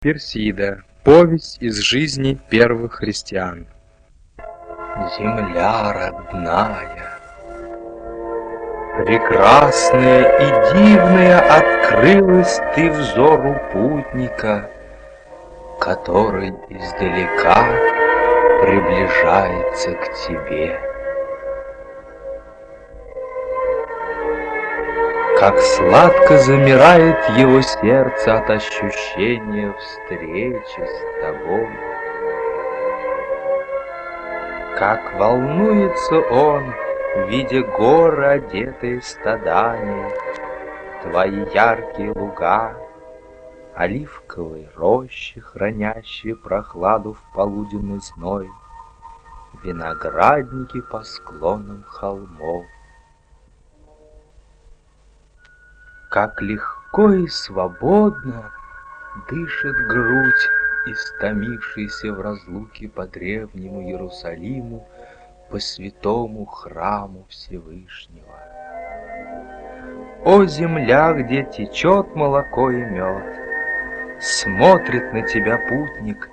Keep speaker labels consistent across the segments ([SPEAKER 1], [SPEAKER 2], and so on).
[SPEAKER 1] Персида. Повесть из жизни первых христиан.
[SPEAKER 2] Земля родная, Прекрасная и дивная Открылась ты взору путника, Который издалека Приближается к тебе. Как сладко замирает его сердце от ощущения встречи с тобой. Как волнуется он, видя горы, одетые стадами, Твои яркие луга, оливковые рощи, хранящие прохладу в полуденный зной, Виноградники по склонам холмов. Как легко и свободно дышит грудь, Истомившаяся в разлуке по древнему Иерусалиму, По святому храму Всевышнего. О, земля, где течет молоко и мед! Смотрит на тебя путник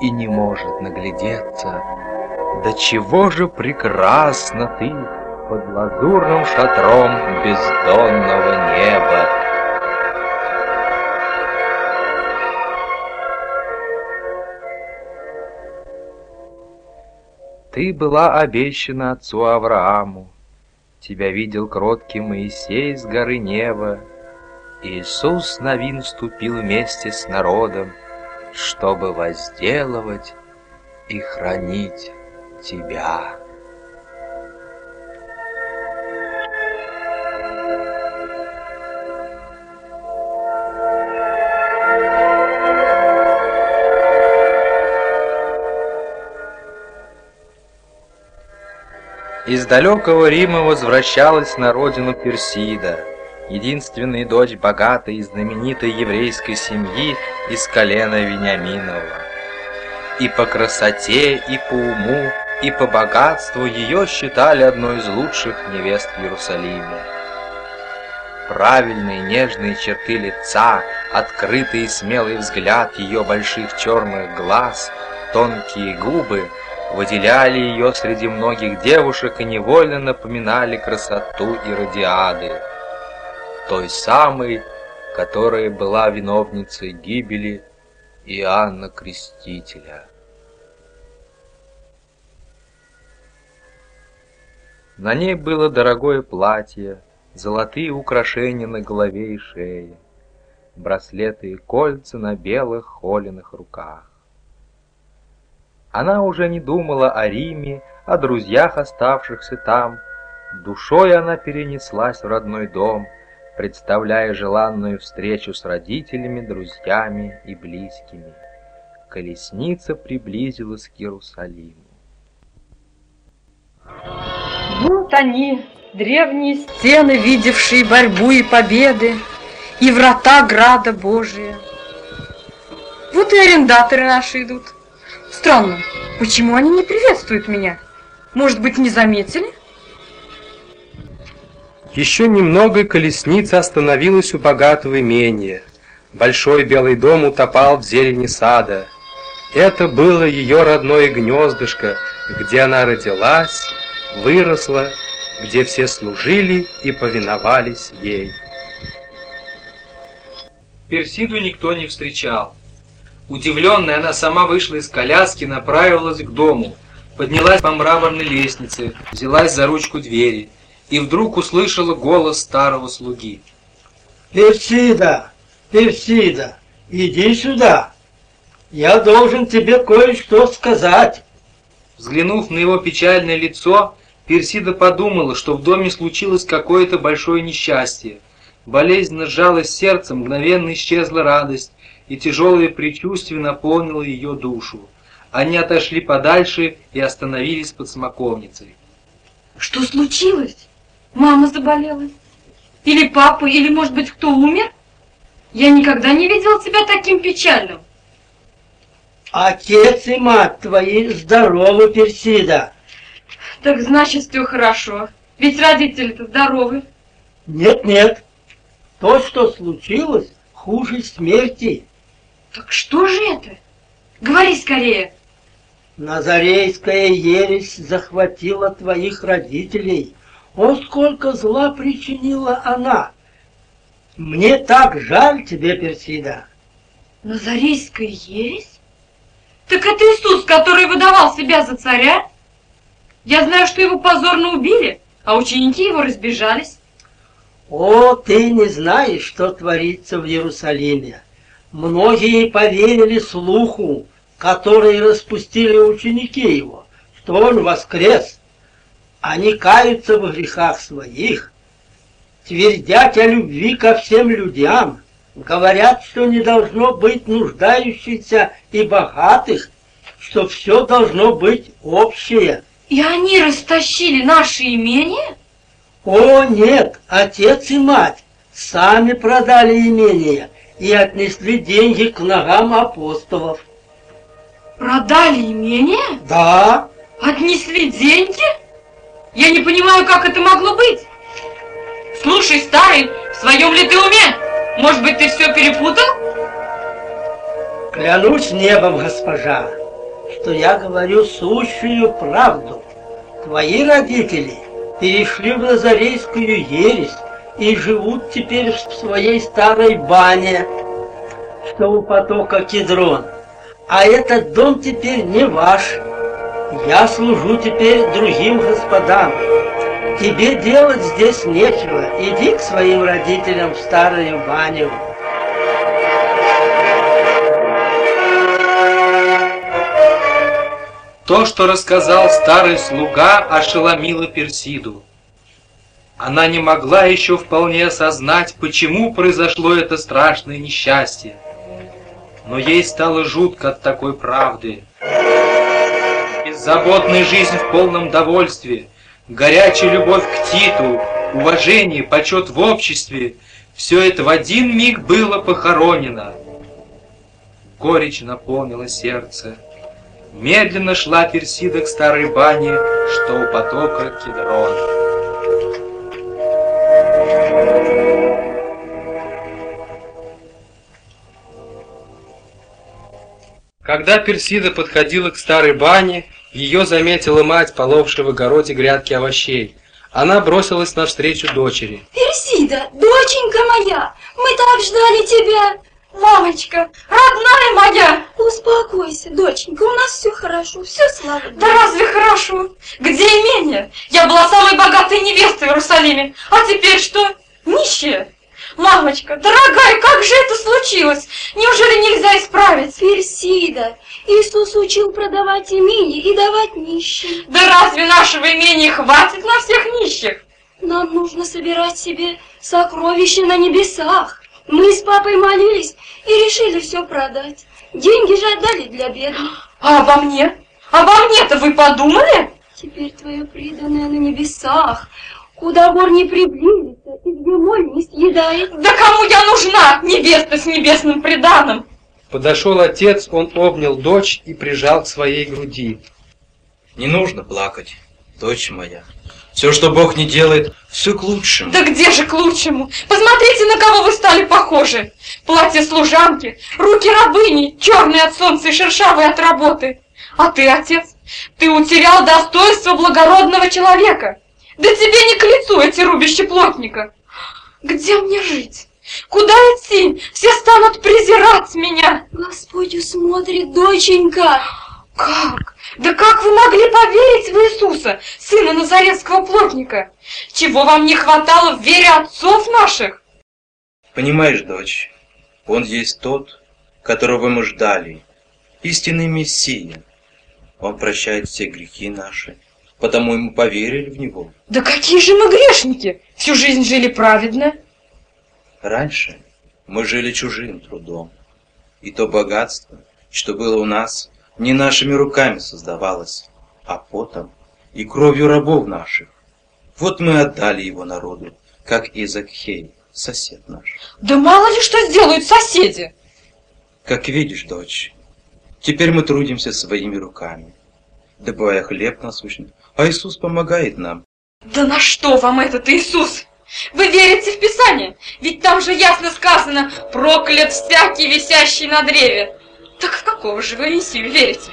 [SPEAKER 2] и не может наглядеться. Да чего же прекрасна ты! Под лазурным шатром бездонного неба. Ты была обещана отцу Аврааму, Тебя видел кроткий Моисей с горы неба, Иисус Новин вступил вместе с народом, Чтобы возделывать и хранить Тебя.
[SPEAKER 1] Из далекого Рима возвращалась на родину Персида, единственная дочь богатой и знаменитой еврейской семьи из колена Вениаминова. И по красоте, и по уму, и по богатству ее считали одной из лучших невест в Иерусалиме. Правильные нежные черты лица, открытый и смелый взгляд ее больших черных глаз, тонкие губы — выделяли ее среди многих девушек и невольно напоминали красоту Иродиады, той самой, которая была виновницей гибели Иоанна Крестителя. На ней было дорогое платье, золотые украшения на голове и шее, браслеты и кольца на белых холеных руках. Она уже не думала о Риме, о друзьях, оставшихся там. Душой она перенеслась в родной дом, представляя желанную встречу с родителями, друзьями и близкими. Колесница приблизилась к Иерусалиму.
[SPEAKER 3] Вот они, древние стены, видевшие борьбу и победы, и врата града Божия. Вот и арендаторы наши идут. Странно, почему они не приветствуют меня? Может быть, не заметили?
[SPEAKER 1] Еще немного, и колесница остановилась у богатого имения. Большой белый дом утопал в зелени сада. Это было ее родное гнездышко, где она родилась, выросла, где все служили и повиновались ей. Персиду никто не встречал. Удивленная, она сама вышла из коляски, направилась к дому, поднялась по мраморной лестнице, взялась за ручку двери и вдруг услышала голос старого слуги.
[SPEAKER 4] «Персида! Персида! Иди сюда! Я должен тебе кое-что сказать!»
[SPEAKER 1] Взглянув на его печальное лицо, Персида подумала, что в доме случилось какое-то большое несчастье. Болезненно сжалось сердце, мгновенно исчезла радость, и тяжелое предчувствие наполнило ее душу. Они отошли подальше и остановились под смоковницей.
[SPEAKER 3] Что случилось? Мама заболела? Или папа, или, может быть, кто умер? Я никогда не видела тебя таким печальным.
[SPEAKER 4] Отец и мать твои здоровы, Персида.
[SPEAKER 3] Так значит, все хорошо. Ведь родители-то здоровы.
[SPEAKER 4] Нет, нет. То, что случилось, хуже смерти.
[SPEAKER 5] Так что же это? Говори скорее.
[SPEAKER 4] Назарейская ересь захватила твоих родителей. О, сколько зла причинила она! Мне так жаль тебе, Персида.
[SPEAKER 5] Назарейская ересь? Так это Иисус, который выдавал себя за царя? Я знаю, что его позорно убили, а ученики его разбежались.
[SPEAKER 4] О, ты не знаешь, что творится в Иерусалиме. Многие поверили слуху, который распустили ученики его, что он воскрес. Они каются в грехах своих, твердят о любви ко всем людям, говорят, что не должно быть нуждающихся и богатых, что все должно быть общее.
[SPEAKER 5] И они растащили наши имения?
[SPEAKER 4] О, нет, отец и мать сами продали имение и отнесли деньги к ногам апостолов.
[SPEAKER 5] Продали имение?
[SPEAKER 4] Да.
[SPEAKER 5] Отнесли деньги? Я не понимаю, как это могло быть. Слушай, старый, в своем ли ты уме? Может быть, ты все перепутал?
[SPEAKER 4] Клянусь небом, госпожа, что я говорю сущую правду. Твои родители перешли в Назарейскую ересь и живут теперь в своей старой бане, что у потока Кедрон. А этот дом теперь не ваш. Я служу теперь другим господам. Тебе делать здесь нечего. Иди к своим родителям в старую баню.
[SPEAKER 6] То, что рассказал старый слуга, ошеломило Персиду. Она не могла еще вполне осознать, почему произошло это страшное несчастье. Но ей стало жутко от такой правды. Беззаботная жизнь в полном довольстве, горячая любовь к Титу, уважение, почет в обществе — все это в один миг было похоронено. Горечь наполнила сердце. Медленно шла Персида к старой бане, что у потока Кедрон.
[SPEAKER 1] Когда Персида подходила к старой бане, ее заметила мать, половшая в огороде грядки овощей. Она бросилась навстречу дочери.
[SPEAKER 7] Персида, доченька моя, мы так ждали тебя.
[SPEAKER 5] Мамочка, родная моя!
[SPEAKER 7] Успокойся, доченька, у нас все хорошо, все слава Богу.
[SPEAKER 5] Да разве хорошо? Где имение? Я была самой богатой невестой в Иерусалиме, а теперь что? Нищая? Мамочка, дорогая, как же это случилось? Неужели нельзя исправить?
[SPEAKER 7] Персида, Иисус учил продавать имение и давать нищим.
[SPEAKER 5] Да разве нашего имения хватит на всех нищих?
[SPEAKER 7] Нам нужно собирать себе сокровища на небесах. Мы с папой молились и решили все продать. Деньги же отдали для бедных.
[SPEAKER 5] А обо мне? Обо мне-то вы подумали?
[SPEAKER 7] Теперь твое преданное на небесах, куда вор не приблизится и где моль не съедает.
[SPEAKER 5] Да кому я нужна, невеста с небесным приданым?
[SPEAKER 1] Подошел отец, он обнял дочь и прижал к своей груди.
[SPEAKER 8] Не нужно плакать, дочь моя. Все, что Бог не делает, все к лучшему.
[SPEAKER 5] Да где же к лучшему? Посмотрите, на кого вы стали похожи. Платье служанки, руки рабыни, черные от солнца и шершавые от работы. А ты, отец, ты утерял достоинство благородного человека. Да тебе не к лицу эти рубища плотника. Где мне жить? Куда идти? Все станут презирать меня.
[SPEAKER 7] Господь усмотрит, доченька.
[SPEAKER 5] Как? Да как вы могли поверить в Иисуса, сына Назарецкого плотника? Чего вам не хватало в вере отцов наших?
[SPEAKER 8] Понимаешь, дочь, он есть тот, которого мы ждали, истинный Мессия. Он прощает все грехи наши, потому и мы поверили в Него.
[SPEAKER 5] Да какие же мы грешники! Всю жизнь жили праведно.
[SPEAKER 8] Раньше мы жили чужим трудом, и то богатство, что было у нас, не нашими руками создавалось, а потом и кровью рабов наших. Вот мы отдали его народу, как и Закхей, сосед наш.
[SPEAKER 5] Да мало ли что сделают соседи.
[SPEAKER 8] Как видишь, дочь, теперь мы трудимся своими руками, добывая хлеб насущный, а Иисус помогает нам.
[SPEAKER 5] Да на что вам этот Иисус? Вы верите в Писание? Ведь там же ясно сказано «проклят всякий, висящий на древе». Так в какого же вы Мессию верите?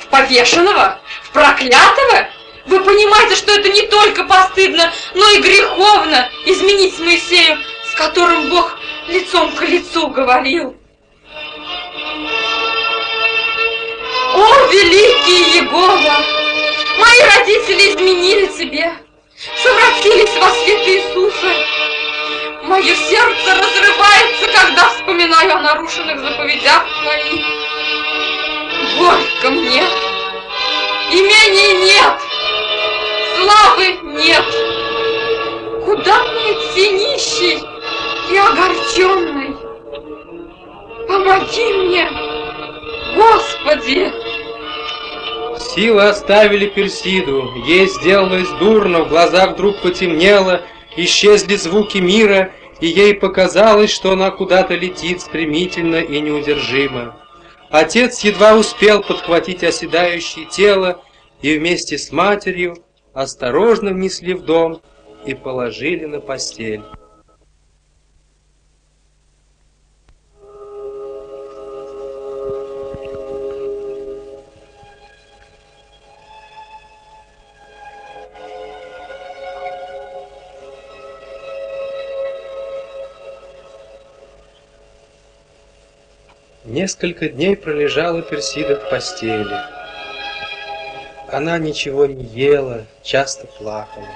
[SPEAKER 5] В повешенного? В проклятого? Вы понимаете, что это не только постыдно, но и греховно изменить Моисею, с которым Бог лицом к лицу говорил. О, великий Егова! Мои родители изменили тебе, совратились во свет Иисуса. Мое сердце разрывается, когда вспоминаю о нарушенных заповедях твоих. Горько мне, имений нет, славы нет. Куда мне идти нищий и огорченный? Помоги мне, Господи!
[SPEAKER 1] Силы оставили Персиду, ей сделалось дурно, в глазах вдруг потемнело, исчезли звуки мира, и ей показалось, что она куда-то летит стремительно и неудержимо. Отец едва успел подхватить оседающее тело и вместе с матерью осторожно внесли в дом и положили на постель. Несколько дней пролежала Персида в постели. Она ничего не ела, часто плакала.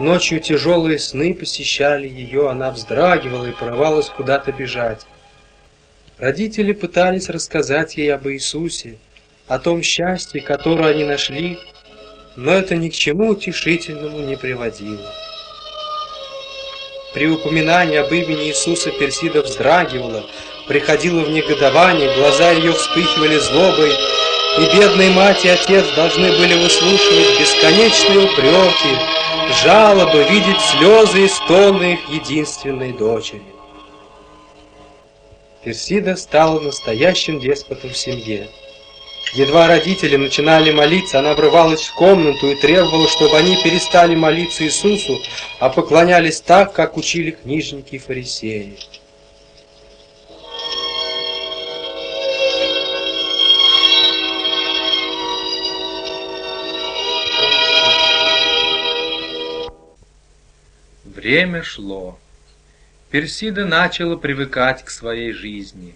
[SPEAKER 1] Ночью тяжелые сны посещали ее, она вздрагивала и порывалась куда-то бежать. Родители пытались рассказать ей об Иисусе, о том счастье, которое они нашли, но это ни к чему утешительному не приводило. При упоминании об имени Иисуса Персида вздрагивала, приходила в негодование, глаза ее вспыхивали злобой, и бедные мать и отец должны были выслушивать бесконечные упреки, жалобы, видеть слезы и стоны их единственной дочери. Персида стала настоящим деспотом в семье. Едва родители начинали молиться, она врывалась в комнату и требовала, чтобы они перестали молиться Иисусу, а поклонялись так, как учили книжники и фарисеи.
[SPEAKER 6] Время шло. Персида начала привыкать к своей жизни.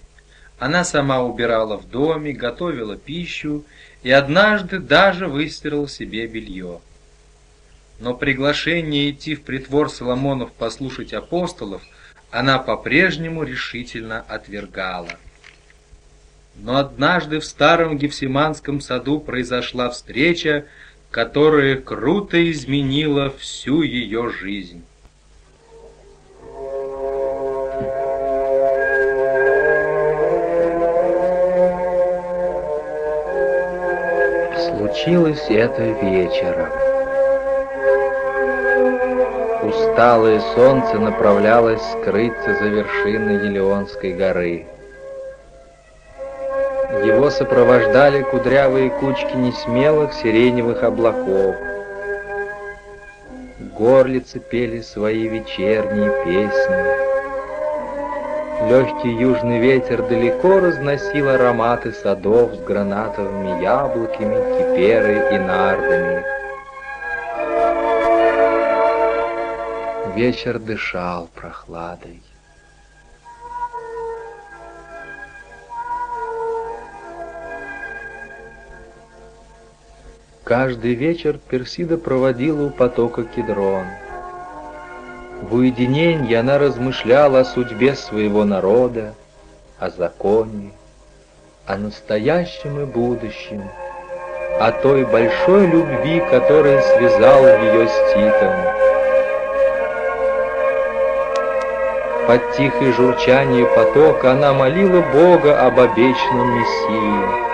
[SPEAKER 6] Она сама убирала в доме, готовила пищу и однажды даже выстирала себе белье. Но приглашение идти в притвор Соломонов послушать апостолов она по-прежнему решительно отвергала. Но однажды в старом Гефсиманском саду произошла встреча, которая круто изменила всю ее жизнь. Случилось это вечером. Усталое солнце направлялось скрыться за вершиной Елеонской горы. Его сопровождали кудрявые кучки несмелых сиреневых облаков. Горлицы пели свои вечерние песни. Легкий южный ветер далеко разносил ароматы садов с гранатовыми яблоками, киперой и нардами. Вечер дышал прохладой. Каждый вечер Персида проводила у потока Кедрон. В уединении она размышляла о судьбе своего народа, о законе, о настоящем и будущем, о той большой любви, которая связала ее с Титом. Под тихое журчание потока она молила Бога об обещанном Мессии.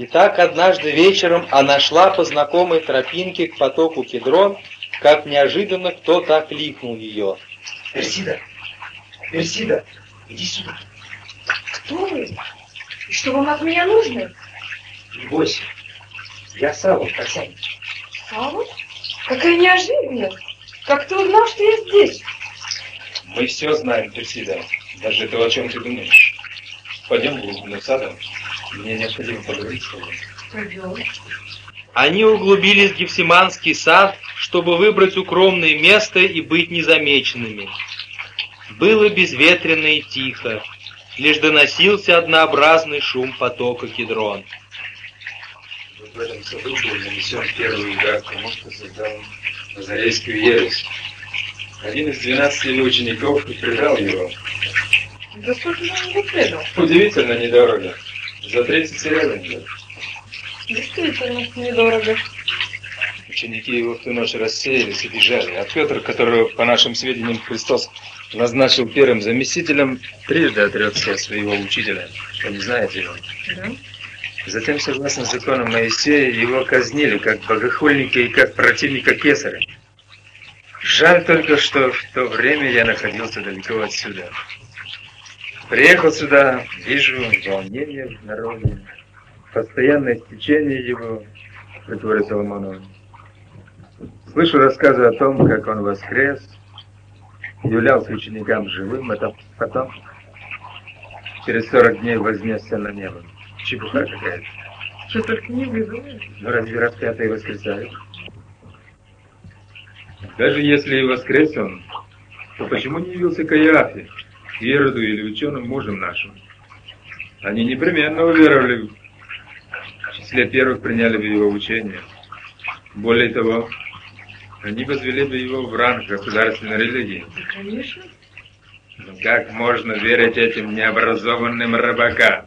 [SPEAKER 1] И так однажды вечером она шла по знакомой тропинке к потоку Кедрон, как неожиданно кто-то окликнул ее.
[SPEAKER 9] «Персида! Персида! Иди сюда!»
[SPEAKER 5] «Кто вы? И что вам от меня нужно?»
[SPEAKER 9] «Не бойся, я Савва, Касань».
[SPEAKER 5] «Савва? Какая неожиданность! Как ты узнал, что я здесь?»
[SPEAKER 9] «Мы все знаем, Персида, даже то, о чем ты думаешь. Пойдем в глубину садом». Мне необходимо поговорить с.
[SPEAKER 5] Пойдем.
[SPEAKER 1] Они углубились в Гефсиманский сад, чтобы выбрать укромное место и быть незамеченными. Было безветренно и тихо, лишь доносился однообразный шум потока Кедрон.
[SPEAKER 9] В этом саду был нанесен первый удар тому, что создал Назарейскую ересь. Один из двенадцати его учеников предал его.
[SPEAKER 5] Да сколько же он его предал?
[SPEAKER 9] Удивительно недорого. За 30 серебряников.
[SPEAKER 5] Действительно, недорого.
[SPEAKER 9] Ученики его в ту ночь рассеялись и бежали, а Петр, которого, по нашим сведениям, Христос назначил первым заместителем, трижды отрекся от своего учителя. Вы не знаете его?
[SPEAKER 5] Да?
[SPEAKER 9] Затем, согласно закону Моисея, его казнили как богохульника и как противника кесаря. Жаль только, что в то время я находился далеко отсюда. Приехал сюда, вижу волнение в народе, постоянное стечение его, притворе Соломонова. Слышу рассказы о том, как он воскрес, являлся ученикам живым, это потом через 40 дней вознесся на небо. Чепуха какая-то.
[SPEAKER 5] Что только не выдумаешь.
[SPEAKER 9] Ну разве распятые воскресают? Даже если и воскрес он, то почему не явился Каиафе, Ироду или ученым мужем нашим? Они непременно уверовали, в числе первых приняли бы его учение. Более того, они возвели бы его в ранг государственной религии.
[SPEAKER 5] Да, конечно.
[SPEAKER 9] Но как можно верить этим необразованным рыбакам?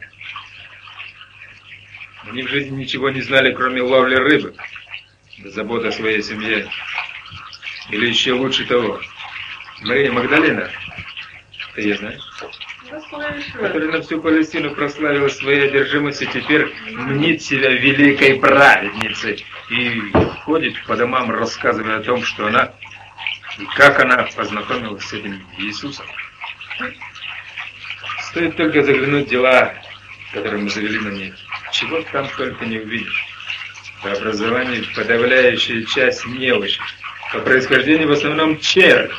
[SPEAKER 9] Они в жизни ничего не знали, кроме ловли рыбы, да заботы о своей семье. Или еще лучше того, Мария Магдалина,
[SPEAKER 5] слышала.
[SPEAKER 9] Которая на всю Палестину прославила своей одержимостью, теперь мнит себя великой праведницей и ходит по домам, рассказывая о том, что она и как она познакомилась с этим Иисусом. Стоит только заглянуть в дела, которые мы завели на них. Чего там только не увидишь. По образованию подавляющая часть неучи. По происхождению в основном червь.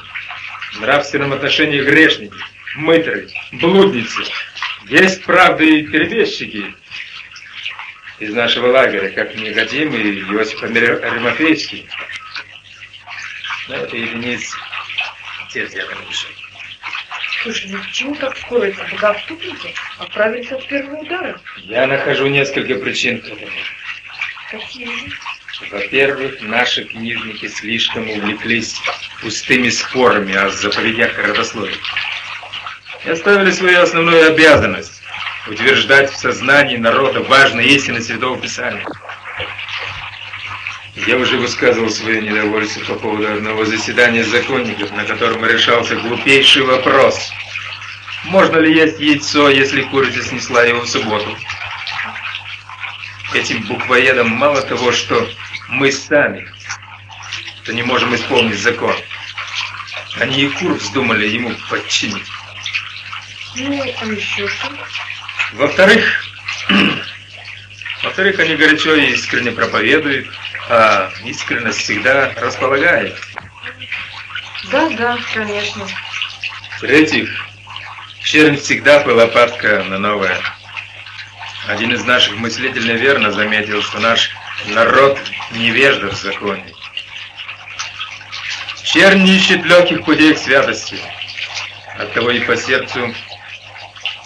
[SPEAKER 9] В нравственном отношении грешники, мытры, блудницы. Есть, правда, и перебежчики из нашего лагеря, как Никодим и Иосиф Аримафейский. Но это единицы. Те взяты на душе.
[SPEAKER 5] Слушай, ну почему так скоро эти богоотступники отправились от первого удара?
[SPEAKER 9] Я нахожу несколько причин.
[SPEAKER 5] Какие же?
[SPEAKER 9] Во-первых, наши книжники слишком увлеклись пустыми спорами о заповедях родословия. И оставили свою основную обязанность – утверждать в сознании народа важные истины Святого Писания. Я уже высказывал свое недовольство по поводу одного заседания законников, на котором решался глупейший вопрос. Можно ли есть яйцо, если курица снесла его в субботу? Этим буквоедам мало того, что мы сами, то не можем исполнить закон. Они и кур вздумали ему подчинить.
[SPEAKER 5] Ну, а еще что?
[SPEAKER 9] Во-вторых, во-вторых, они горячо и искренне проповедуют, а искренность всегда располагает.
[SPEAKER 5] Да, да, конечно.
[SPEAKER 9] В-третьих, чернь всегда была падка на новое. Один из наших мыслителей верно заметил, что наш народ невежда в законе. Чернь не ищет легких путей к святости. Оттого и по сердцу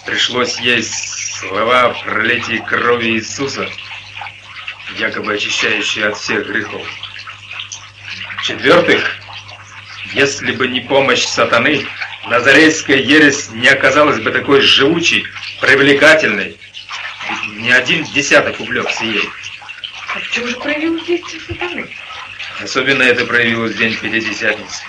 [SPEAKER 9] пришлось есть слова о пролитии крови Иисуса, якобы очищающие от всех грехов. В-четвертых, если бы не помощь сатаны, Назарейская ересь не оказалась бы такой живучей, привлекательной. Ведь ни один десяток увлекся ей.
[SPEAKER 5] А в чем же проявилось действие сатаны?
[SPEAKER 9] Особенно это проявилось в день Пятидесятницы.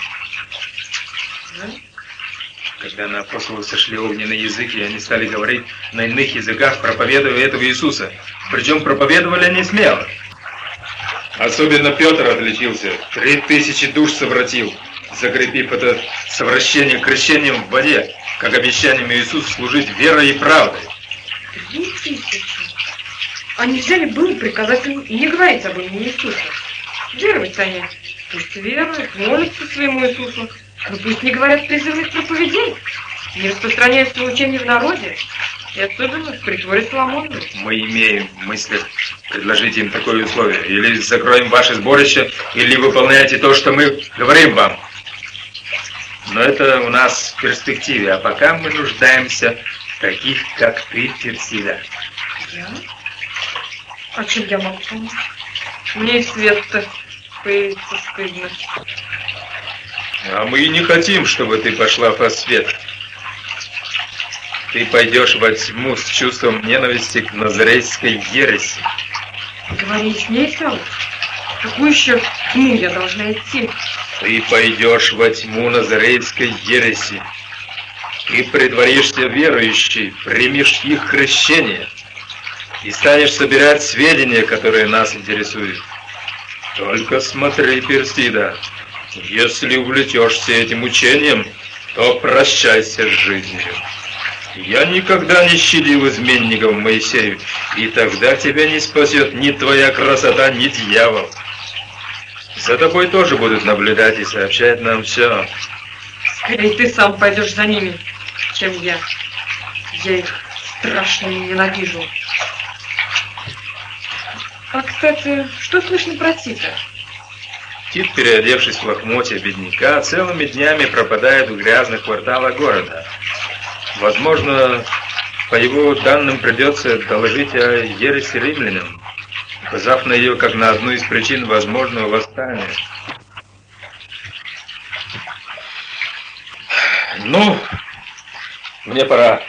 [SPEAKER 9] Когда на апостолов сошли огненные языки, и они стали говорить на иных языках, проповедуя этого Иисуса. Причем проповедовали они смело. Особенно Петр отличился. Три тысячи душ совратил, закрепив это совращение крещением в воде, как обещанием Иисусу служить верой и правдой.
[SPEAKER 5] Три тысячи. А нельзя ли было приказать им не говорить об имени Иисуса? Веровать они. Пусть веруют, молятся своему Иисусу. Но пусть не говорят призывных проповедей, не распространяют свое учение в народе. И особенно в притворе Соломоновой.
[SPEAKER 9] Мы имеем в мысли предложить им такое условие. Или закроем ваше сборище, или выполняйте то, что мы говорим вам. Но это у нас в перспективе, а пока мы нуждаемся в таких, как ты, Персида.
[SPEAKER 5] Я? А чем я могу помочь? Мне и свет-то появится стыдно.
[SPEAKER 9] А мы и не хотим, чтобы ты пошла по свет. Ты пойдешь во тьму с чувством ненависти к назарейской ереси.
[SPEAKER 5] Говорить нечего. В какую еще тьму я должна идти?
[SPEAKER 9] Ты пойдешь во тьму назарейской ереси. Ты притворишься верующей, примешь их крещение и станешь собирать сведения, которые нас интересуют. Только смотри, Персида, если увлечешься этим учением, то прощайся с жизнью. Я никогда не щадил изменников Моисею, и тогда тебя не спасет ни твоя красота, ни дьявол. За тобой тоже будут наблюдать и сообщать нам все.
[SPEAKER 5] Скорее ты сам пойдешь за ними, чем я. Я их страшно ненавижу. А, кстати, что слышно про Тита?
[SPEAKER 9] Тит, переодевшись в лохмотья бедняка, целыми днями пропадает в грязных кварталах города. Возможно, по его данным придется доложить о ереси римлянам, указав на ее как на одну из причин возможного восстания. Ну, мне пора.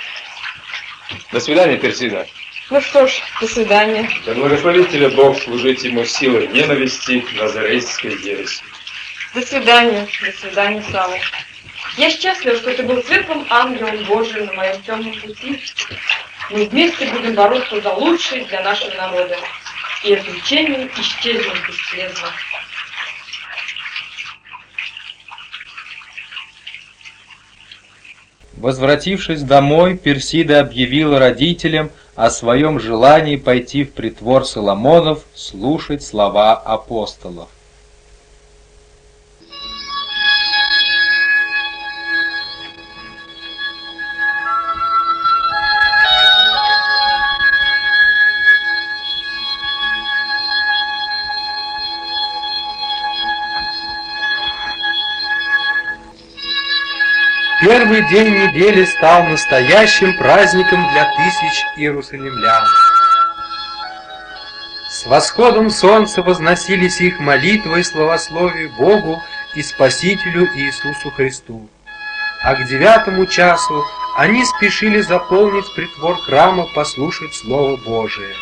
[SPEAKER 9] До свидания, Персида.
[SPEAKER 5] Ну что ж, до свидания.
[SPEAKER 9] Да благословит тебя Бог служить ему силой ненависти назарейской ереси.
[SPEAKER 5] До свидания. До свидания, Сава. Я счастлива, что ты был светлым ангелом Божиим на моем темном пути. Мы вместе будем бороться за лучшее для нашего народа. И учение исчезнет бесследно.
[SPEAKER 6] Возвратившись домой, Персида объявила родителям о своем желании пойти в притвор Соломонов слушать слова апостолов.
[SPEAKER 1] Первый день недели стал настоящим праздником для тысяч иерусалимлян. С восходом солнца возносились их молитвы и славословие Богу и Спасителю Иисусу Христу. А к девятому часу они спешили заполнить притвор храма послушать Слово Божие.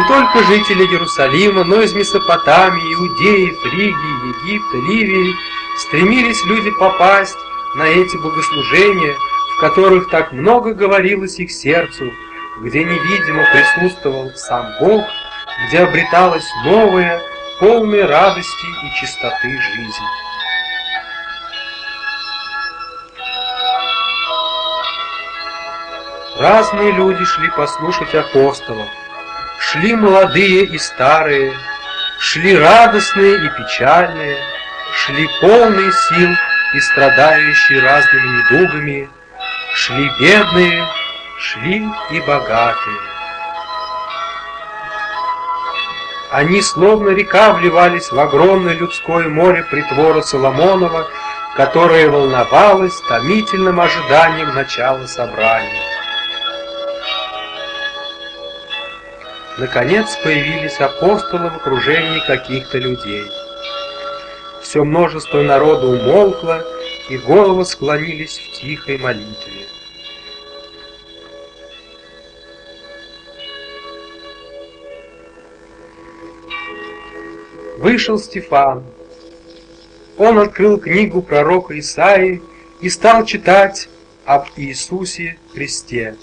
[SPEAKER 1] Не только жители Иерусалима, но из Месопотамии, Иудеи, Фригии, Египта, Ливии стремились люди попасть на эти богослужения, в которых так много говорилось их сердцу, где невидимо присутствовал сам Бог, где обреталась новая, полная радости и чистоты жизнь. Разные люди шли послушать апостолов, Шли молодые и старые, Шли радостные и печальные, Шли полные сил и страдающие разными недугами, Шли бедные, шли и богатые. Они, словно река, вливались в огромное людское море притвора Соломонова, которое волновалось томительным ожиданием начала собрания. Наконец появились апостолы в окружении каких-то людей. Все множество народа умолкло, и головы склонились в тихой молитве. Вышел Стефан. он открыл книгу пророка Исаии и стал читать об Иисусе Христе.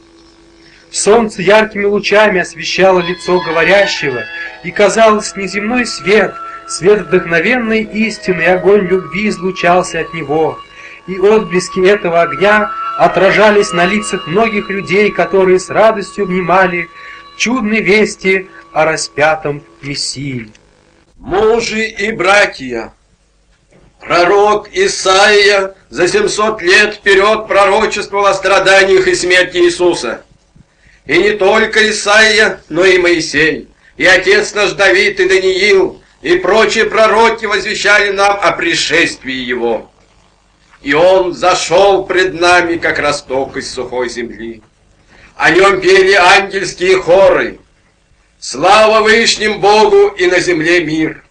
[SPEAKER 1] Солнце яркими лучами освещало лицо говорящего, и казалось неземной свет, свет вдохновенной истины, и огонь любви излучался от него, и отблески этого огня отражались на лицах многих людей, которые с радостью внимали чудной вести о распятом Мессии.
[SPEAKER 10] Мужи и братья, пророк Исаия за 700 лет вперед пророчествовал о страданиях и смерти Иисуса. И не только Исаия, но и Моисей, и отец наш Давид и Даниил, и прочие пророки возвещали нам о пришествии Его. И Он зашел пред нами, как росток из сухой земли. О Нем пели ангельские хоры. Слава Вышним Богу и на земле мир.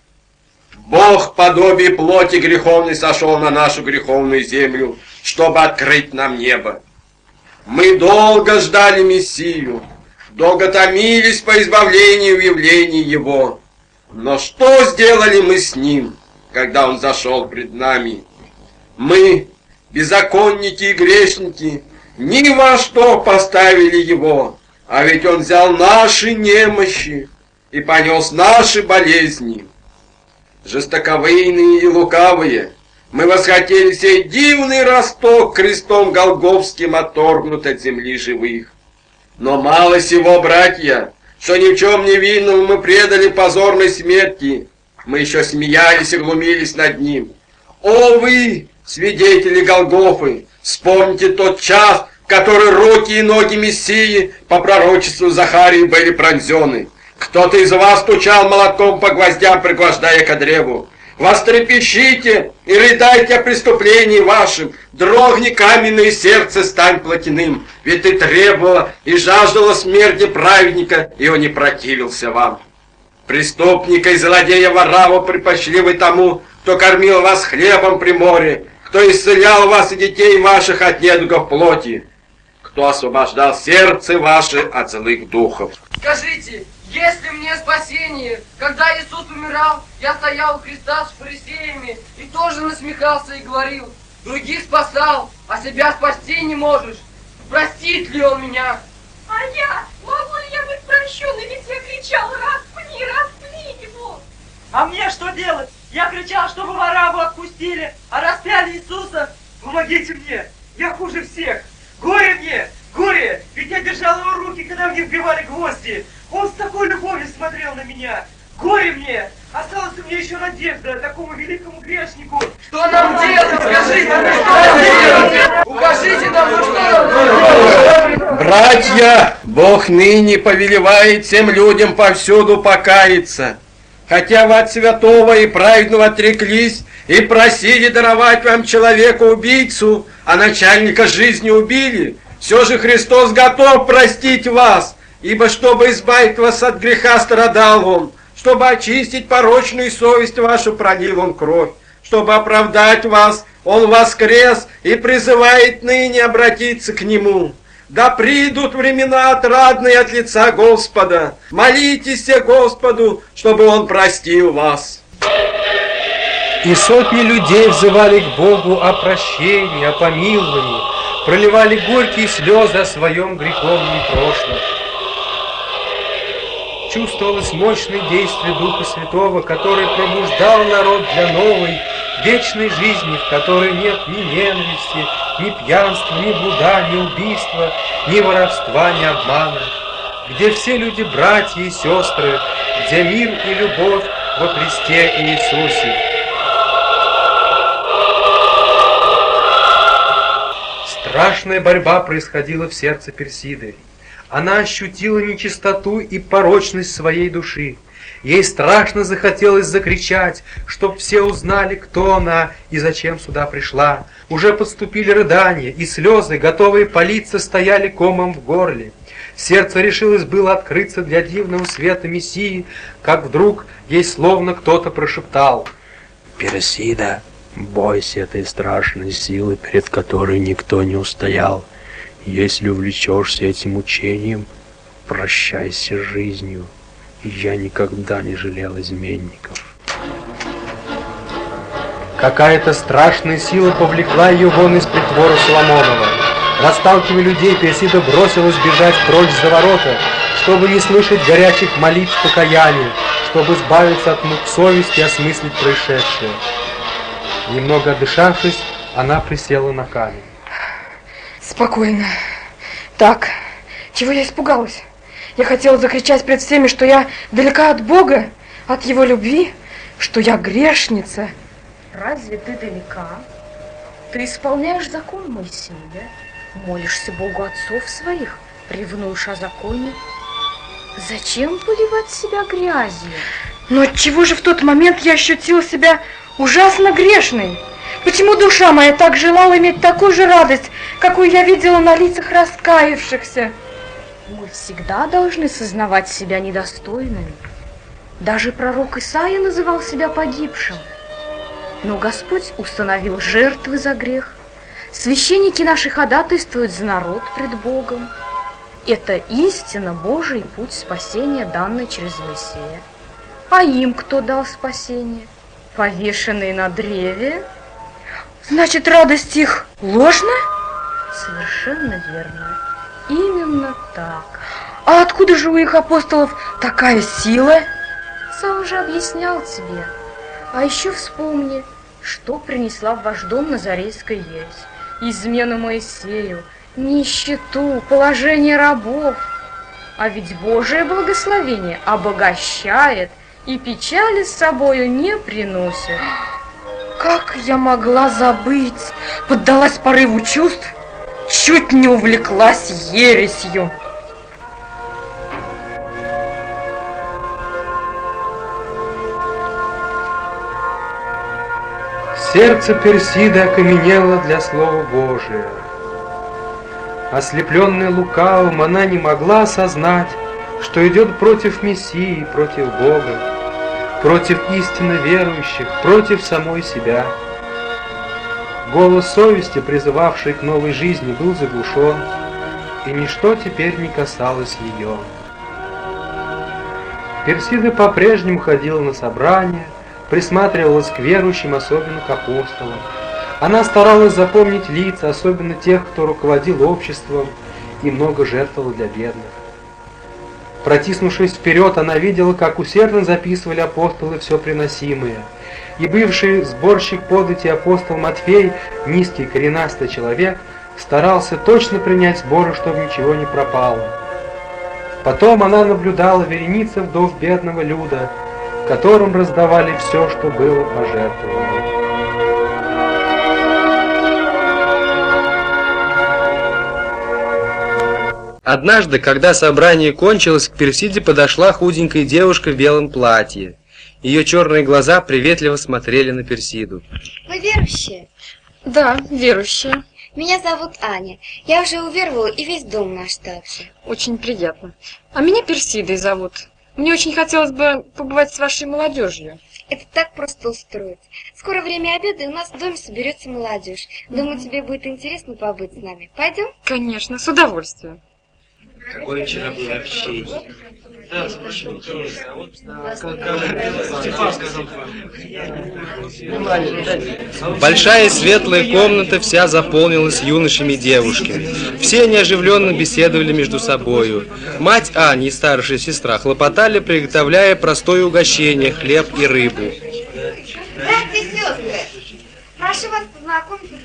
[SPEAKER 10] Бог подобие плоти греховной сошел на нашу греховную землю, чтобы открыть нам небо. Мы долго ждали Мессию, долго томились по избавлению в явлении Его. Но что сделали мы с Ним, когда Он зашел пред нами? Мы, беззаконники и грешники, ни во что поставили Его, а ведь Он взял наши немощи и понес наши болезни. Жестоковыйные и лукавые, мы восхотели сей дивный росток крестом Голговским отторгнут от земли живых. Но мало сего, братья, что ни в чем не винному мы предали позорной смерти. Мы еще смеялись и глумились над ним. О вы, свидетели Голгофы, вспомните тот час, который руки и ноги Мессии по пророчеству Захарии были пронзены. Кто-то из вас стучал молотком по гвоздям, пригвождая к древу. Вострепещите и рыдайте о преступлении вашим, дрогни каменное сердце, стань плотяным, ведь ты требовала и жаждала смерти праведника, и он не противился вам. Преступника и злодея Вараву припочли вы тому, кто кормил вас хлебом при море, кто исцелял вас и детей ваших от недугов плоти, кто освобождал сердце ваше от злых духов.
[SPEAKER 11] Скажите, есть ли мне спасение? Когда Иисус умирал, я стоял у креста с фарисеями и тоже насмехался и говорил, других спасал, а себя спасти не можешь. Простит ли он меня?
[SPEAKER 3] А я? Могу ли я быть прощенной? Ведь я кричал, распни, распни его.
[SPEAKER 12] А мне что делать? Я кричал, чтобы Вараву отпустили, а распяли Иисуса. Помогите мне, я хуже всех. Горе мне, горе, ведь я держал его руки, когда в них вбивали гвозди. Он с такой любовью смотрел на меня. Горе мне! Осталась у меня еще надежда такому великому грешнику.
[SPEAKER 11] Что нам делать? Скажите, что нам делать? Укажите нам, ну что нам делать?
[SPEAKER 10] Братья, Бог ныне повелевает всем людям повсюду покаяться. Хотя вы от святого и праведного отреклись и просили даровать вам человека-убийцу, а начальника жизни убили, все же Христос готов простить вас, ибо чтобы избавить вас от греха страдал Он, чтобы очистить порочную совесть вашу пролил Он кровь, чтобы оправдать вас, Он воскрес и призывает ныне обратиться к Нему. Да придут времена отрадные от лица Господа. Молитесь Господу, чтобы Он простил вас.
[SPEAKER 1] И сотни людей взывали к Богу о прощении, о помиловании, проливали горькие слезы о своем греховном прошлом. Чувствовалось мощное действие Духа Святого, который пробуждал народ для новой, вечной жизни, в которой нет ни ненависти, ни пьянства, ни блуда, ни убийства, ни воровства, ни обмана, где все люди братья и сестры, где мир и любовь во Христе Иисусе. Страшная борьба происходила в сердце Персиды. Она ощутила нечистоту и порочность своей души. Ей страшно захотелось закричать, чтоб все узнали, кто она и зачем сюда пришла. Уже подступили рыдания, и слезы, готовые политься, стояли комом в горле. Сердце решилось было открыться для дивного света Мессии, как вдруг ей словно кто-то прошептал.
[SPEAKER 13] «Персида, бойся этой страшной силы, перед которой никто не устоял. Если увлечешься этим учением, прощайся с жизнью. Я никогда не жалел изменников.
[SPEAKER 1] Какая-то страшная сила повлекла ее вон из притвора Соломонова. Расталкивая людей, Персида бросилась бежать прочь за ворота, чтобы не слышать горячих молитв покаяния, чтобы избавиться от мук совести и осмыслить происшедшее. Немного отдышавшись, она присела на камень.
[SPEAKER 3] Спокойно. Так, чего я испугалась? Я хотела закричать пред всеми, что я далека от Бога, от Его любви, что я грешница. Разве ты далека? Ты исполняешь закон Моисея, молишься Богу отцов своих, ревнуешь о законе. Зачем поливать себя грязью? Но отчего же в тот момент я ощутила себя ужасно грешной? Почему душа моя так желала иметь такую же радость, какую я видела на лицах раскаявшихся? Мы всегда должны сознавать себя недостойными. Даже пророк Исаия называл себя погибшим. Но Господь установил жертвы за грех. Священники наши ходатайствуют за народ пред Богом. Это истина Божий путь спасения, данный через Моисея. А им кто дал спасение? Повешенные на древе? Значит, радость их ложна? Совершенно верно. Именно так. А откуда же у их апостолов такая сила? Сам уже объяснял тебе. А еще вспомни, что принесла в ваш дом Назарейская ересь. Измену Моисею, нищету, положение рабов. А ведь Божие благословение обогащает и печали с собою не приносит. Как я могла забыть? Поддалась порыву чувств, чуть не увлеклась ересью.
[SPEAKER 1] Сердце Персида окаменело для Слова Божия. Ослепленная лукавым, она не могла осознать, что идет против Мессии, против Бога, против истинно верующих, против самой себя. Голос совести, призывавший к новой жизни, был заглушен, и ничто теперь не касалось ее. Персида по-прежнему ходила на собрания, присматривалась к верующим, особенно к апостолам. Она старалась запомнить лица, особенно тех, кто руководил обществом и много жертвовал для бедных. Протиснувшись вперед, она видела, как усердно записывали апостолы все приносимое. И бывший сборщик подати апостол Матфей, низкий коренастый человек, старался точно принять сборы, чтобы ничего не пропало. Потом она наблюдала вереницы вдов бедного люда, которым раздавали все, что было пожертвовано. Однажды, когда собрание кончилось, к Персиде подошла худенькая девушка в белом платье. Ее черные глаза приветливо смотрели на Персиду.
[SPEAKER 14] Вы верующие?
[SPEAKER 3] Да, верующая.
[SPEAKER 14] Меня зовут Аня. Я уже уверовала и весь дом наш также.
[SPEAKER 3] Очень приятно. А меня Персидой зовут. Мне очень хотелось бы побывать с вашей молодежью.
[SPEAKER 14] Это так просто устроить. Скоро время обеда, и у нас в доме соберется молодежь. Думаю, тебе будет интересно побыть с нами. Пойдем?
[SPEAKER 3] Конечно, с удовольствием.
[SPEAKER 8] Какое вчера было общение. Да, слушай,
[SPEAKER 1] Большая светлая комната вся заполнилась юношами и девушками. Все они оживленно беседовали между собою. Мать Ани и старшая сестра хлопотали, приготовляя простое угощение, хлеб и рыбу.
[SPEAKER 14] Братья и сестры, прошу вас познакомиться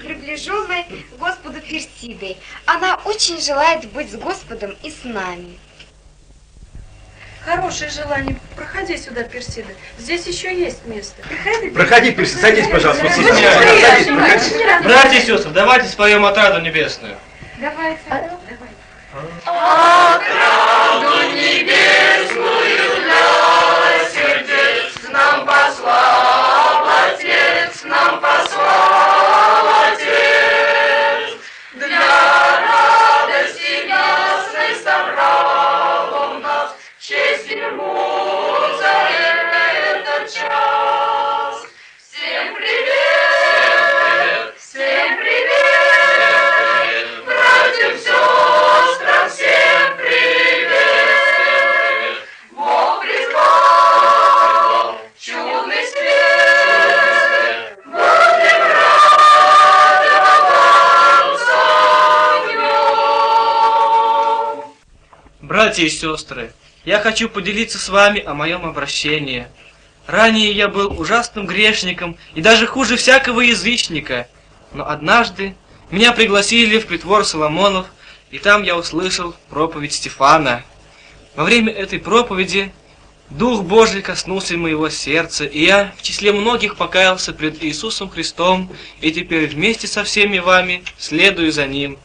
[SPEAKER 14] с приближенной Господу Персидой. Она очень желает быть с Господом и с нами.
[SPEAKER 15] Хорошее желание. Проходи сюда, Персида. Здесь еще есть место. Приходи.
[SPEAKER 10] Проходи, Перси, садись, пожалуйста. Вот здесь.
[SPEAKER 15] Садись,
[SPEAKER 10] Садись, проходи.
[SPEAKER 16] Братья и сестры, давайте споем отраду небесную.
[SPEAKER 14] Давайте.
[SPEAKER 15] Отраду небесную для сердец нам послал
[SPEAKER 16] Братья и сестры, я хочу поделиться с вами о моем обращении. Ранее я был ужасным грешником и даже хуже всякого язычника. Но однажды меня пригласили в притвор Соломонов, и там я услышал проповедь Стефана. Во время этой проповеди Дух Божий коснулся моего сердца, и я в числе многих покаялся пред Иисусом Христом, и теперь вместе со всеми вами следую за Ним.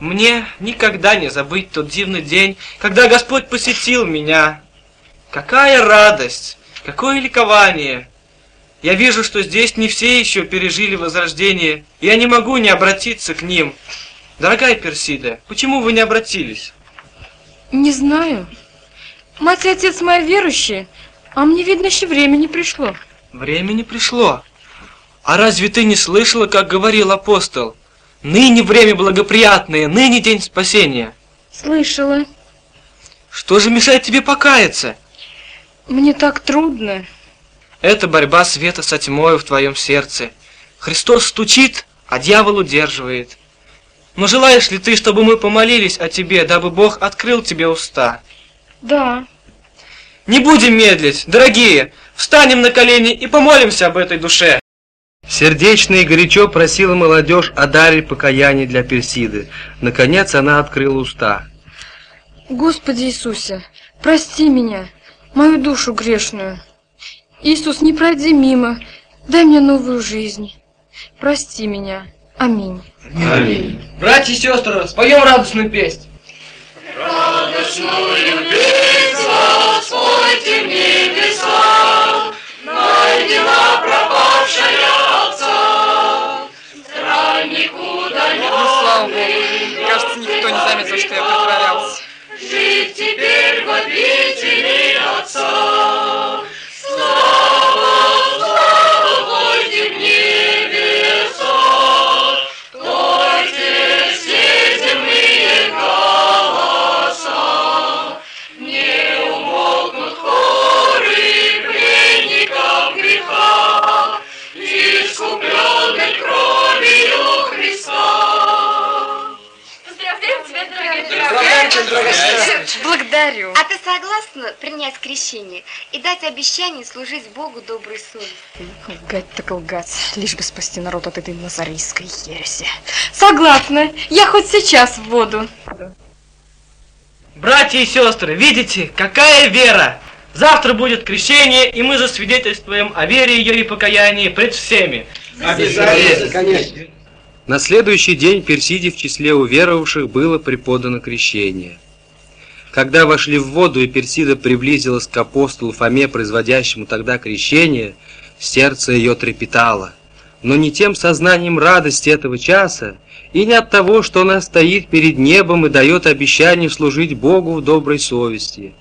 [SPEAKER 16] Мне никогда не забыть тот дивный день, когда Господь посетил меня. Какая радость, какое ликование! Я вижу, что здесь не все еще пережили возрождение, и я не могу не обратиться к ним. Дорогая Персида, почему вы не обратились?
[SPEAKER 5] Не знаю. Мать и отец мои верующие, а мне, видно, еще время не пришло.
[SPEAKER 16] Время не пришло. А разве ты не слышала, как говорил апостол? Ныне время благоприятное, ныне день спасения.
[SPEAKER 5] Слышала.
[SPEAKER 16] Что же мешает тебе покаяться?
[SPEAKER 5] Мне так трудно.
[SPEAKER 16] Это борьба света со тьмою в твоем сердце. Христос стучит, а дьявол удерживает. Но желаешь ли ты, чтобы мы помолились о тебе, дабы Бог открыл тебе уста?
[SPEAKER 5] Да.
[SPEAKER 16] Не будем медлить, дорогие, встанем на колени и помолимся об этой душе. Сердечно и горячо просила молодежь о даре покаяния для Персиды. Наконец она открыла уста.
[SPEAKER 5] Господи Иисусе, прости меня, мою душу грешную. Иисус, не пройди мимо, дай мне новую жизнь. Прости меня. Аминь.
[SPEAKER 11] Аминь. Братья и сестры, споем радостную песнь.
[SPEAKER 17] Радостную песнь воспойте небеса, Найдена пропавшая
[SPEAKER 5] слава Богу, кажется, никто не заметил, что я притворялся.
[SPEAKER 17] Жить теперь в обители Отца.
[SPEAKER 5] Благодарю.
[SPEAKER 14] А ты согласна принять крещение и дать обещание служить Богу доброй совестью?
[SPEAKER 5] Лгать так лгать, лишь бы спасти народ от этой назарийской ереси. Согласна, я хоть сейчас в воду.
[SPEAKER 16] Братья и сестры, видите, какая вера! Завтра будет крещение, и мы засвидетельствуем о вере ее и покаянии пред всеми.
[SPEAKER 1] Обязательно, конечно. На следующий день Персиде в числе уверовавших было преподано крещение. Когда вошли в воду, и Персида приблизилась к апостолу Фоме, производящему тогда крещение, сердце ее трепетало. Но не тем сознанием радости этого часа, и не от того, что она стоит перед небом и дает обещание служить Богу в доброй совести,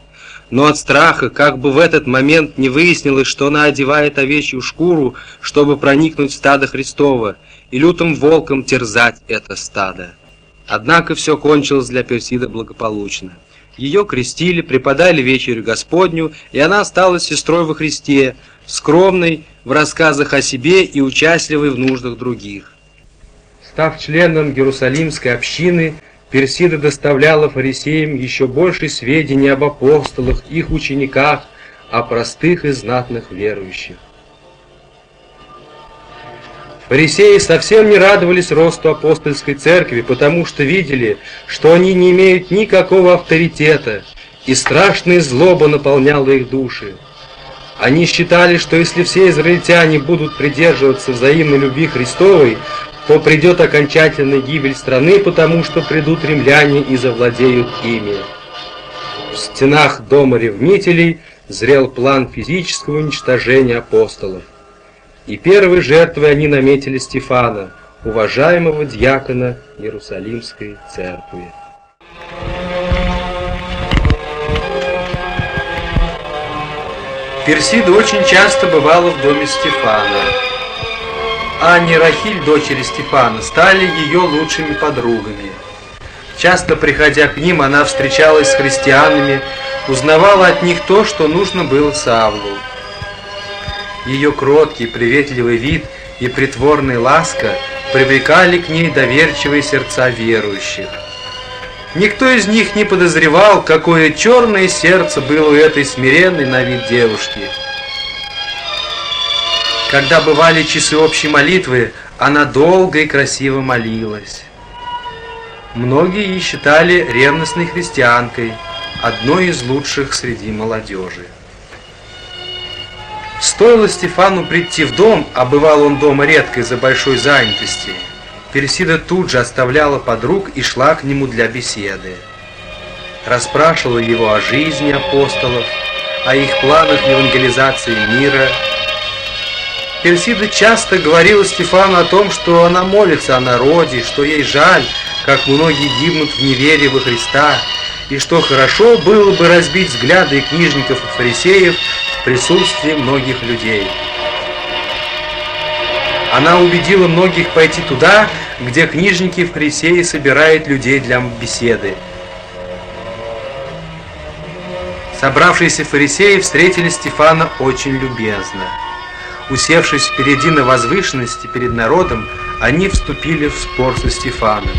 [SPEAKER 1] но от страха, как бы в этот момент не выяснилось, что она одевает овечью шкуру, чтобы проникнуть в стадо Христова, и лютым волком терзать это стадо. Однако все кончилось для Персида благополучно. Ее крестили, преподали вечерю Господню, и она стала сестрой во Христе, скромной в рассказах о себе и участливой в нуждах других. Став членом Иерусалимской общины, Персида доставляла фарисеям еще больше сведений об апостолах, их учениках, о простых и знатных верующих. Фарисеи совсем не радовались росту апостольской церкви, потому что видели, что они не имеют никакого авторитета, и страшная злоба наполняла их души. Они считали, что если все израильтяне будут придерживаться взаимной любви Христовой, то придет окончательная гибель страны, потому что придут римляне и завладеют ими. В стенах дома ревнителей зрел план физического уничтожения апостолов. И первой жертвой они наметили Стефана, уважаемого диакона Иерусалимской церкви. Персида очень часто бывала в доме Стефана. Анна и Рахиль, дочери Стефана, стали ее лучшими подругами. Часто приходя к ним, она встречалась с христианами, узнавала от них то, что нужно было Савлу. Ее кроткий, приветливый вид и притворная ласка привлекали к ней доверчивые сердца верующих. Никто из них не подозревал, какое черное сердце было у этой смиренной на вид девушки. Когда бывали часы общей молитвы, она долго и красиво молилась. Многие ее считали ревностной христианкой, одной из лучших среди молодежи. Стоило Стефану прийти в дом, а бывал он дома редко из-за большой занятости, Персида тут же оставляла подруг и шла к нему для беседы. Расспрашивала его о жизни апостолов, о их планах евангелизации мира. Персида часто говорила Стефану о том, что она молится о народе, что ей жаль, как многие гибнут в неверии во Христа, и что хорошо было бы разбить взгляды книжников и фарисеев присутствии многих людей. Она убедила многих пойти туда, где книжники и фарисеи собирают людей для беседы. Собравшиеся фарисеи встретили Стефана очень любезно. Усевшись впереди на возвышенности перед народом, они вступили в спор со Стефаном.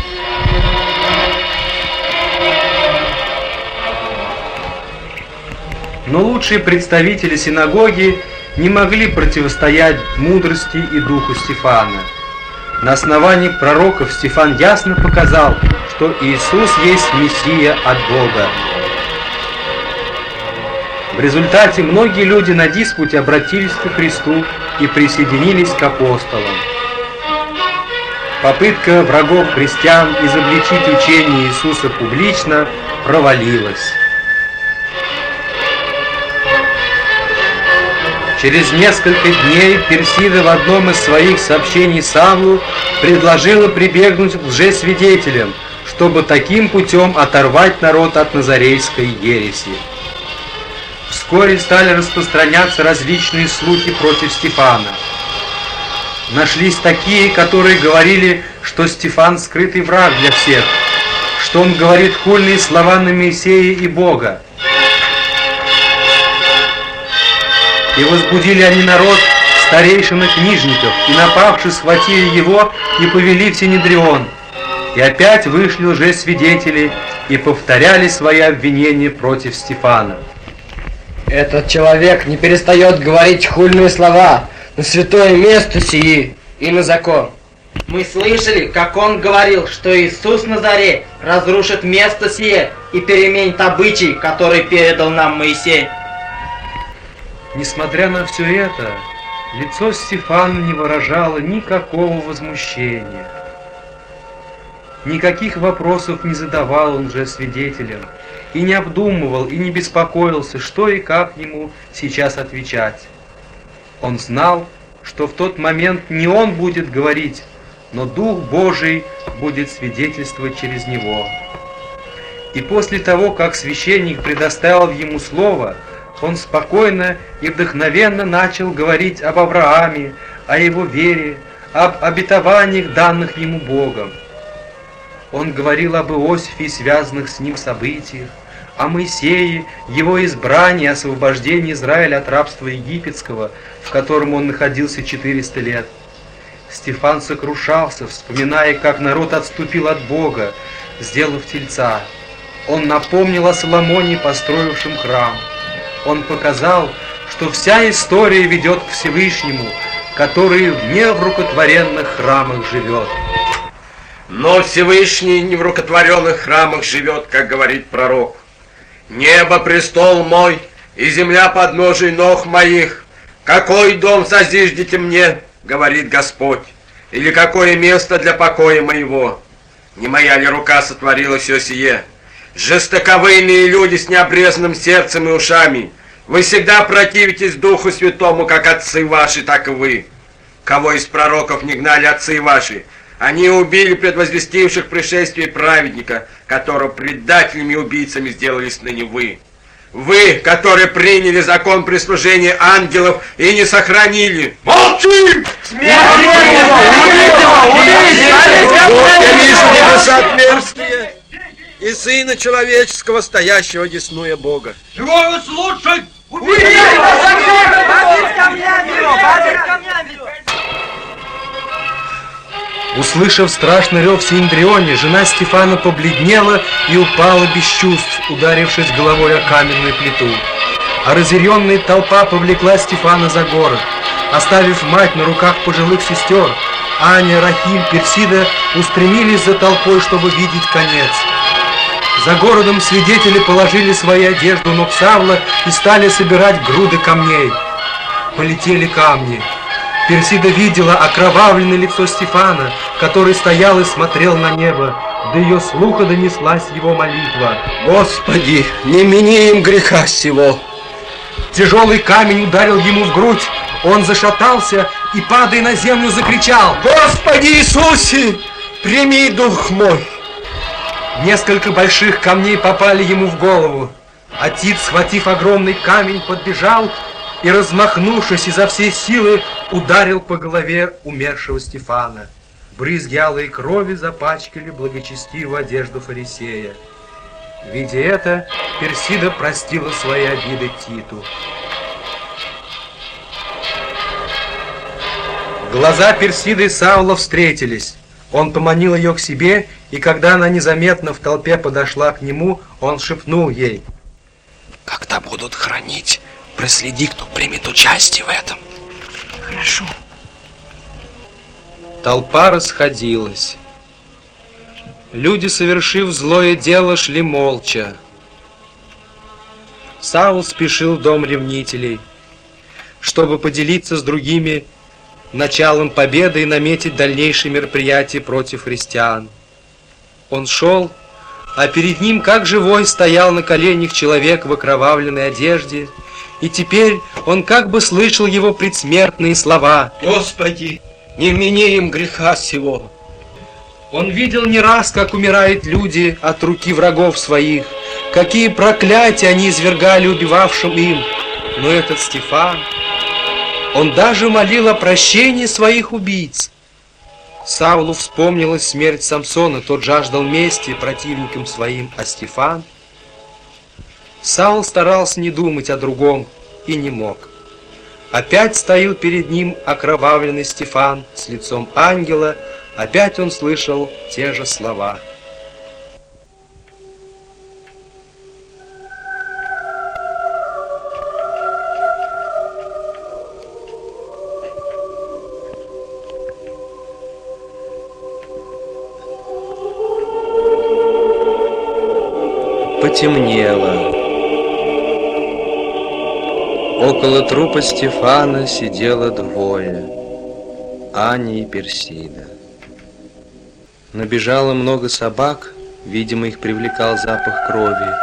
[SPEAKER 1] Но лучшие представители синагоги не могли противостоять мудрости и духу Стефана. На основании пророков Стефан ясно показал, что Иисус есть Мессия от Бога. В результате многие люди на диспуте обратились к Христу и присоединились к апостолам. Попытка врагов христиан изобличить учение Иисуса публично провалилась. Через несколько дней Персида в одном из своих сообщений Савлу предложила прибегнуть к лжесвидетелям, чтобы таким путем оторвать народ от назарейской ереси. Вскоре стали распространяться различные слухи против Стефана. Нашлись такие, которые говорили, что Стефан скрытый враг для всех, что он говорит хульные слова на Моисея и Бога, И возбудили они народ старейшин и книжников, и напавши схватили его и повели в Синедрион. И опять вышли лжесвидетели и повторяли свои обвинения против Стефана.
[SPEAKER 18] Этот человек не перестает говорить хульные слова на святое место сии и на закон.
[SPEAKER 16] Мы слышали, как он говорил, что Иисус Назаре разрушит место сие и переменит обычай, который передал нам Моисей.
[SPEAKER 1] Несмотря на все это, лицо Стефана не выражало никакого возмущения. Никаких вопросов не задавал он же свидетелям, и не обдумывал, и не беспокоился, что и как ему сейчас отвечать. Он знал, что в тот момент не он будет говорить, но Дух Божий будет свидетельствовать через него. И после того, как священник предоставил ему слово, он спокойно и вдохновенно начал говорить об Аврааме, о его вере, об обетованиях, данных ему Богом. Он говорил об Иосифе и связанных с ним событиях, о Моисее, его избрании, освобождении Израиля от рабства египетского, в котором он находился 400 лет. Стефан сокрушался, вспоминая, как народ отступил от Бога, сделав тельца. Он напомнил о Соломоне, построившем храм. Он показал, что вся история ведет к Всевышнему, который в неврукотворенных храмах живет.
[SPEAKER 10] Но Всевышний не в рукотворенных храмах живет, как говорит пророк. Небо престол мой, и земля подножий ног моих. Какой дом созиждете мне, говорит Господь, или какое место для покоя моего? Не моя ли рука сотворила все сие? Жестоковыйные люди с необрезанным сердцем и ушами. Вы всегда противитесь Духу Святому, как отцы ваши, так и вы. Кого из пророков не гнали отцы ваши? Они убили предвозвестивших пришествие праведника, которого предателями и убийцами сделались ныне вы. Вы, которые приняли закон прислужения ангелов и не сохранили. Молчи! Смерть! отверстие и Сына Человеческого, стоящего десную Бога.
[SPEAKER 12] Чего вы слушать?
[SPEAKER 1] Услышав страшный рев Синдрионе, жена Стефана побледнела и упала без чувств, ударившись головой о каменную плиту. А разъяренная толпа повлекла Стефана за город. Оставив мать на руках пожилых сестер, Аня, Рахим, Персида устремились за толпой, чтобы видеть конец. За городом свидетели положили свои одежду ног Савла и стали собирать груды камней. Полетели камни. Персида видела окровавленное лицо Стефана, который стоял и смотрел на небо. До ее слуха донеслась его молитва.
[SPEAKER 10] Господи, не мини им греха сего.
[SPEAKER 1] Тяжелый камень ударил ему в грудь. Он зашатался и, падая на землю, закричал.
[SPEAKER 10] Господи Иисусе, прими дух мой.
[SPEAKER 1] Несколько больших камней попали ему в голову. А Тит, схватив огромный камень, подбежал и, размахнувшись изо всей силы, ударил по голове умершего Стефана. Брызги алой крови запачкали благочестивую одежду фарисея. Видя это, Персида простила свои обиды Титу. Глаза Персиды и Саула встретились. Он поманил ее к себе, и когда она незаметно в толпе подошла к нему, он шепнул ей.
[SPEAKER 13] Когда будут хранить, проследи, кто примет участие в этом.
[SPEAKER 5] Хорошо.
[SPEAKER 1] Толпа расходилась. Люди, совершив злое дело, шли молча. Саул спешил в дом ревнителей, чтобы поделиться с другими началом победы и наметить дальнейшие мероприятия против христиан. Он шел, а перед ним, как живой, стоял на коленях человек в окровавленной одежде, и теперь он как бы слышал его предсмертные слова.
[SPEAKER 10] Господи, не мини им греха сего.
[SPEAKER 1] Он видел не раз, как умирают люди от руки врагов своих, какие проклятия они извергали убивавшим им. Но этот Стефан, он даже молил о прощении своих убийц. Саулу вспомнилась смерть Самсона, тот жаждал мести противникам своим, а Стефан... Саул старался не думать о другом и не мог. Опять стоял перед ним окровавленный Стефан с лицом ангела, опять он слышал те же слова. Потемнело. Около трупа Стефана сидело двое, Аня и Персида. Набежало много собак, видимо, их привлекал запах крови,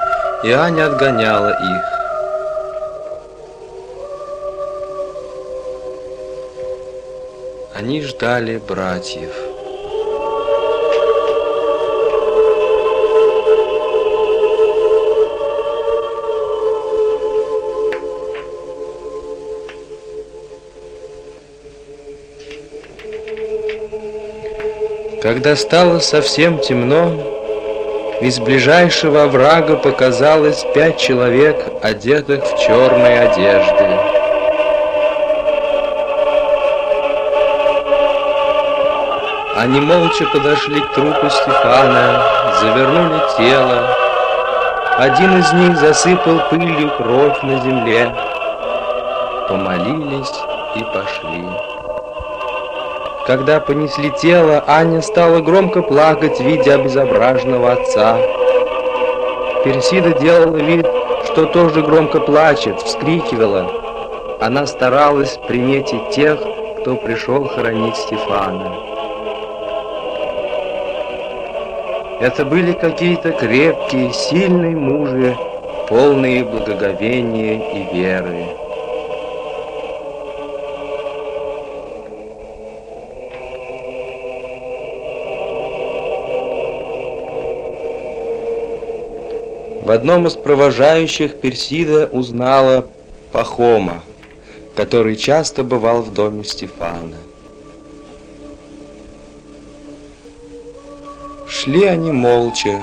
[SPEAKER 1] и Аня отгоняла их. Они ждали братьев. Когда стало совсем темно, из ближайшего оврага показалось пять человек, одетых в черные одежды. Они молча подошли к трупу Стефана, завернули тело. Один из них засыпал пылью кровь на земле. Помолились и пошли. Когда понесли тело, Аня стала громко плакать, видя обезображенного отца. Персида делала вид, что тоже громко плачет, вскрикивала. Она старалась приметить тех, кто пришел хоронить Стефана. Это были какие-то крепкие, сильные мужи, полные благоговения и веры. Одном из провожающих Персида узнала Пахома, который часто бывал в доме Стефана. Шли они молча,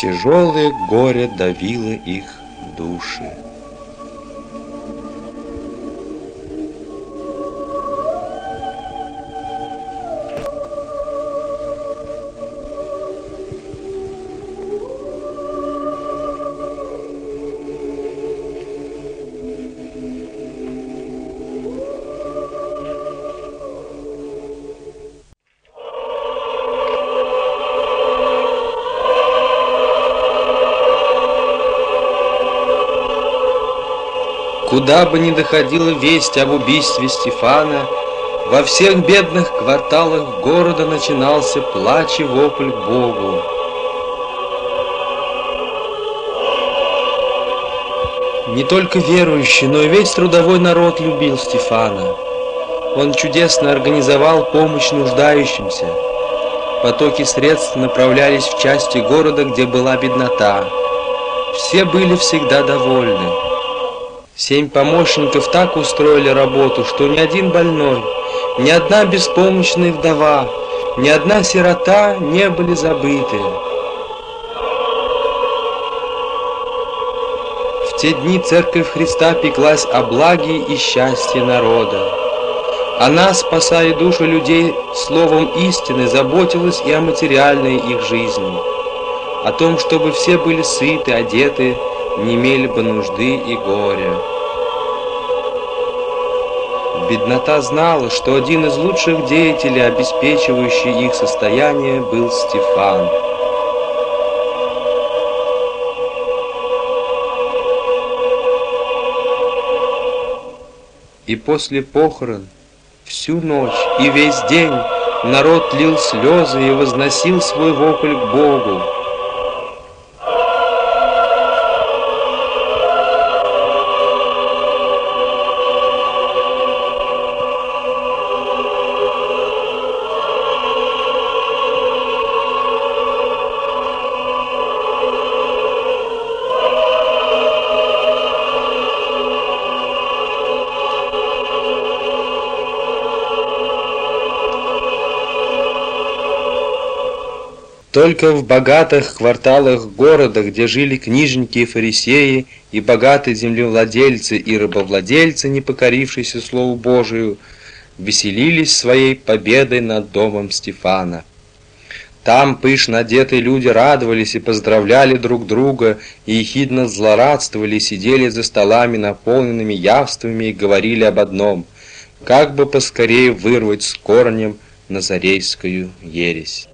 [SPEAKER 1] тяжелое горе давило их души. Куда бы ни доходила весть об убийстве Стефана, во всех бедных кварталах города начинался плач и вопль Богу. Не только верующий, но и весь трудовой народ любил Стефана. Он чудесно организовал помощь нуждающимся. Потоки средств направлялись в части города, где была беднота. Все были всегда довольны. Семь помощников так устроили работу, что ни один больной, ни одна беспомощная вдова, ни одна сирота не были забыты. В те дни Церковь Христа пеклась о благе и счастье народа. Она, спасая души людей словом истины, заботилась и о материальной их жизни, о том, чтобы все были сыты, одеты, не имели бы нужды и горя. Беднота знала, что один из лучших деятелей, обеспечивающий их состояние, был Стефан. И после похорон всю ночь и весь день народ лил слезы и возносил свой вопль к Богу. Только в богатых кварталах города, где жили книжники и фарисеи, и богатые землевладельцы и рабовладельцы, не покорившиеся Слову Божию, веселились своей победой над домом Стефана. Там пышно одетые люди радовались и поздравляли друг друга, и ехидно злорадствовали, сидели за столами, наполненными явствами, и говорили об одном — как бы поскорее вырвать с корнем назарейскую ересь.